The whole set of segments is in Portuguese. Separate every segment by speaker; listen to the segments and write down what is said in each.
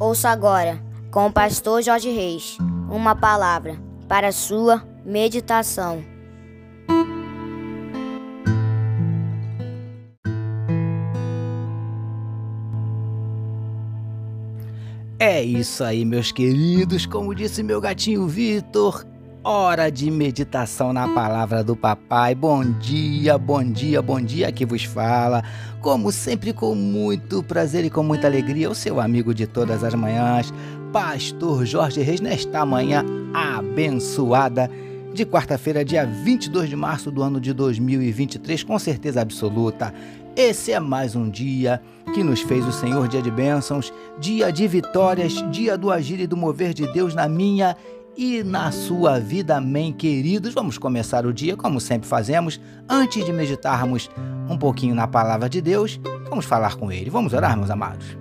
Speaker 1: Ouça agora, com o pastor Jorge Reis, uma palavra para sua meditação.
Speaker 2: É isso aí, meus queridos. Como disse meu gatinho Vitor, hora de meditação na palavra do papai. Bom dia, bom dia, bom dia. Aqui vos fala, como sempre, com muito prazer e com muita alegria, o seu amigo de todas as manhãs, Pastor Jorge Reis, nesta manhã abençoada de quarta-feira, dia 22 de março do ano de 2023, com certeza absoluta. Esse é mais um dia que nos fez o Senhor, dia de bênçãos, dia de vitórias, dia do agir e do mover de Deus na minha e na sua vida, amém, queridos. Vamos começar o dia como sempre fazemos, antes de meditarmos um pouquinho na palavra de Deus, vamos falar com Ele. Vamos orar, meus amados.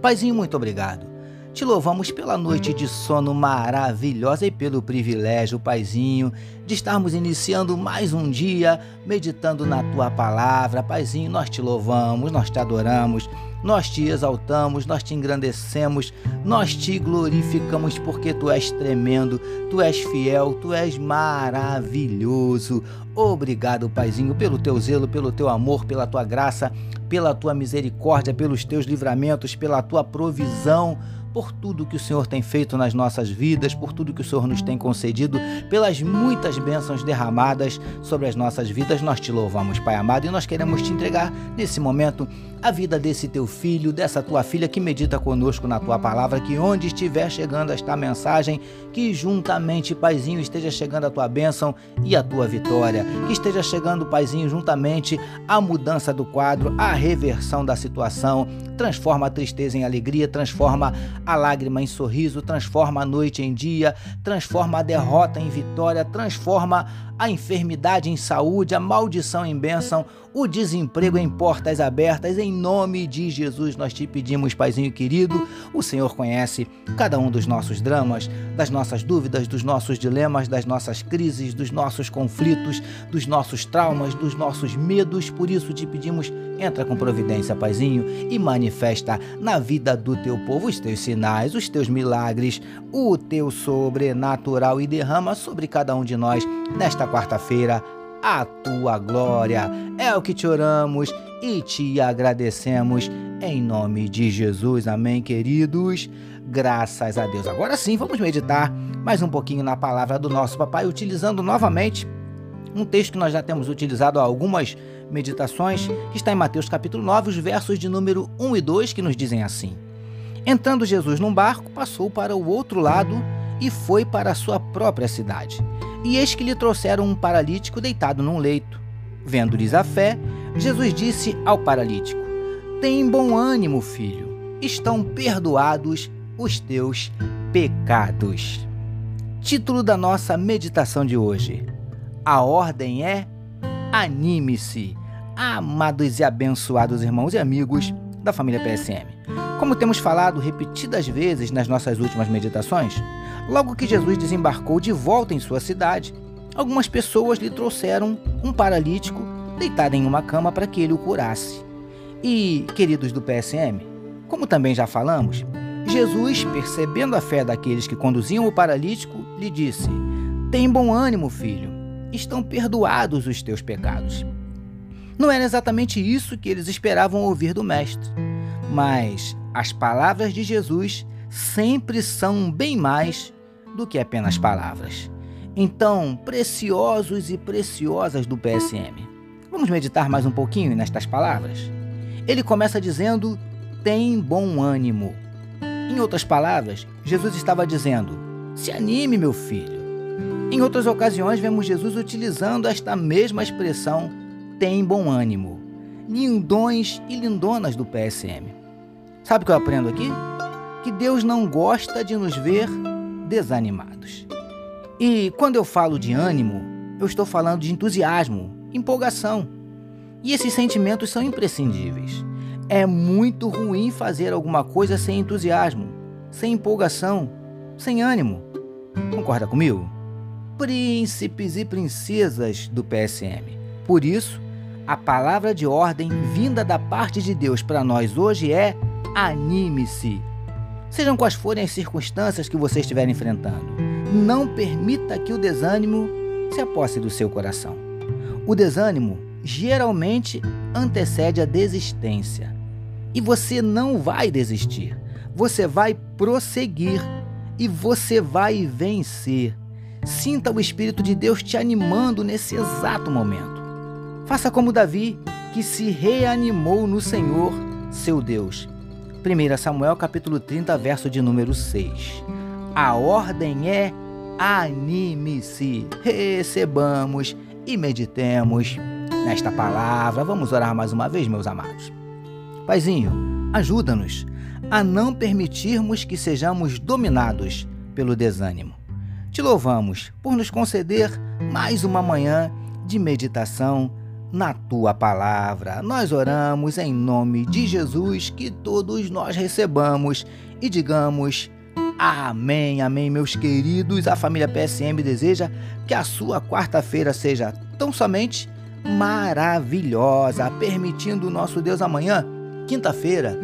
Speaker 2: Paizinho, muito obrigado te louvamos pela noite de sono maravilhosa e pelo privilégio, Paizinho, de estarmos iniciando mais um dia meditando na tua palavra. Paizinho, nós te louvamos, nós te adoramos, nós te exaltamos, nós te engrandecemos, nós te glorificamos porque tu és tremendo, tu és fiel, tu és maravilhoso. Obrigado, Paizinho, pelo teu zelo, pelo teu amor, pela tua graça, pela tua misericórdia, pelos teus livramentos, pela tua provisão por tudo que o Senhor tem feito nas nossas vidas, por tudo que o Senhor nos tem concedido, pelas muitas bênçãos derramadas sobre as nossas vidas. Nós te louvamos, Pai amado, e nós queremos te entregar nesse momento a vida desse teu filho, dessa tua filha que medita conosco na tua palavra, que onde estiver chegando esta mensagem, que juntamente, Paizinho, esteja chegando a tua bênção e a tua vitória, que esteja chegando, Paizinho, juntamente a mudança do quadro, a reversão da situação, transforma a tristeza em alegria, transforma a lágrima em sorriso, transforma a noite em dia, transforma a derrota em vitória, transforma a enfermidade em saúde, a maldição em bênção, o desemprego em portas abertas. Em nome de Jesus, nós te pedimos, Paizinho querido. O Senhor conhece cada um dos nossos dramas, das nossas dúvidas, dos nossos dilemas, das nossas crises, dos nossos conflitos, dos nossos traumas, dos nossos medos. Por isso te pedimos, entra com providência, Paizinho, e manifesta na vida do teu povo os teus sinais, os teus milagres, o teu sobrenatural e derrama sobre cada um de nós nesta quarta-feira a tua glória. É o que te oramos e te agradecemos em nome de Jesus. Amém, queridos. Graças a Deus. Agora sim, vamos meditar mais um pouquinho na palavra do nosso papai, utilizando novamente um texto que nós já temos utilizado há algumas meditações, que está em Mateus capítulo 9, os versos de número 1 e 2, que nos dizem assim: Entrando Jesus num barco, passou para o outro lado e foi para a sua própria cidade. E eis que lhe trouxeram um paralítico deitado num leito. Vendo-lhes a fé, Jesus disse ao paralítico: Tem bom ânimo, filho, estão perdoados os teus pecados. Título da nossa meditação de hoje: A ordem é Anime-se. Amados e abençoados irmãos e amigos da família PSM. Como temos falado repetidas vezes nas nossas últimas meditações, Logo que Jesus desembarcou de volta em sua cidade, algumas pessoas lhe trouxeram um paralítico deitado em uma cama para que ele o curasse. E, queridos do PSM, como também já falamos, Jesus, percebendo a fé daqueles que conduziam o paralítico, lhe disse: Tem bom ânimo, filho, estão perdoados os teus pecados. Não era exatamente isso que eles esperavam ouvir do Mestre, mas as palavras de Jesus sempre são bem mais do que apenas palavras. Então, preciosos e preciosas do PSM, vamos meditar mais um pouquinho nestas palavras? Ele começa dizendo: tem bom ânimo. Em outras palavras, Jesus estava dizendo: se anime, meu filho. Em outras ocasiões, vemos Jesus utilizando esta mesma expressão: tem bom ânimo. Lindões e lindonas do PSM. Sabe o que eu aprendo aqui? Que Deus não gosta de nos ver desanimados. E quando eu falo de ânimo, eu estou falando de entusiasmo, empolgação. E esses sentimentos são imprescindíveis. É muito ruim fazer alguma coisa sem entusiasmo, sem empolgação, sem ânimo. Concorda comigo? Príncipes e princesas do PSM. Por isso, a palavra de ordem vinda da parte de Deus para nós hoje é: anime-se. Sejam quais forem as circunstâncias que você estiver enfrentando, não permita que o desânimo se aposse do seu coração. O desânimo geralmente antecede a desistência. E você não vai desistir. Você vai prosseguir e você vai vencer. Sinta o Espírito de Deus te animando nesse exato momento. Faça como Davi, que se reanimou no Senhor, seu Deus. 1 Samuel capítulo 30, verso de número 6. A ordem é anime-se, recebamos e meditemos nesta palavra. Vamos orar mais uma vez, meus amados. Paizinho, ajuda-nos a não permitirmos que sejamos dominados pelo desânimo. Te louvamos por nos conceder mais uma manhã de meditação na tua palavra. Nós oramos em nome de Jesus que todos nós recebamos e digamos amém, amém, meus queridos. A família PSM deseja que a sua quarta-feira seja tão somente maravilhosa, permitindo o nosso Deus amanhã, quinta-feira,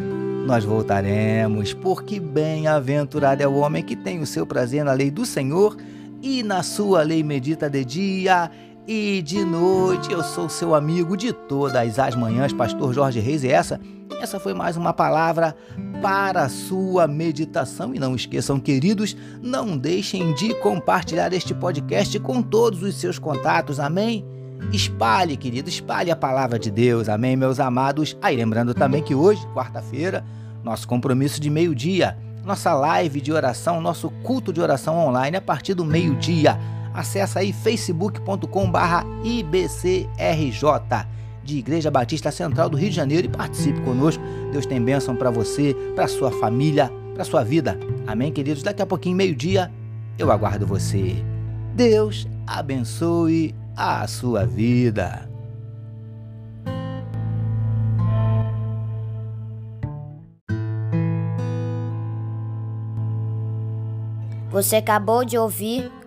Speaker 2: nós voltaremos, porque bem-aventurado é o homem que tem o seu prazer na lei do Senhor e na sua lei medita de dia e de noite. Eu sou seu amigo de todas as manhãs, pastor Jorge Reis, e essa, essa foi mais uma palavra para a sua meditação. E não esqueçam, queridos, não deixem de compartilhar este podcast com todos os seus contatos. Amém? Espalhe, querido, espalhe a palavra de Deus, amém, meus amados. Aí, lembrando também que hoje, quarta-feira, nosso compromisso de meio-dia, nossa live de oração, nosso culto de oração online a partir do meio-dia. Acesse aí facebook.com/barra IBCRJ de Igreja Batista Central do Rio de Janeiro e participe conosco. Deus tem bênção para você, para sua família, para sua vida. Amém, queridos. Daqui a pouquinho, meio-dia, eu aguardo você. Deus abençoe a sua vida.
Speaker 1: Você acabou de ouvir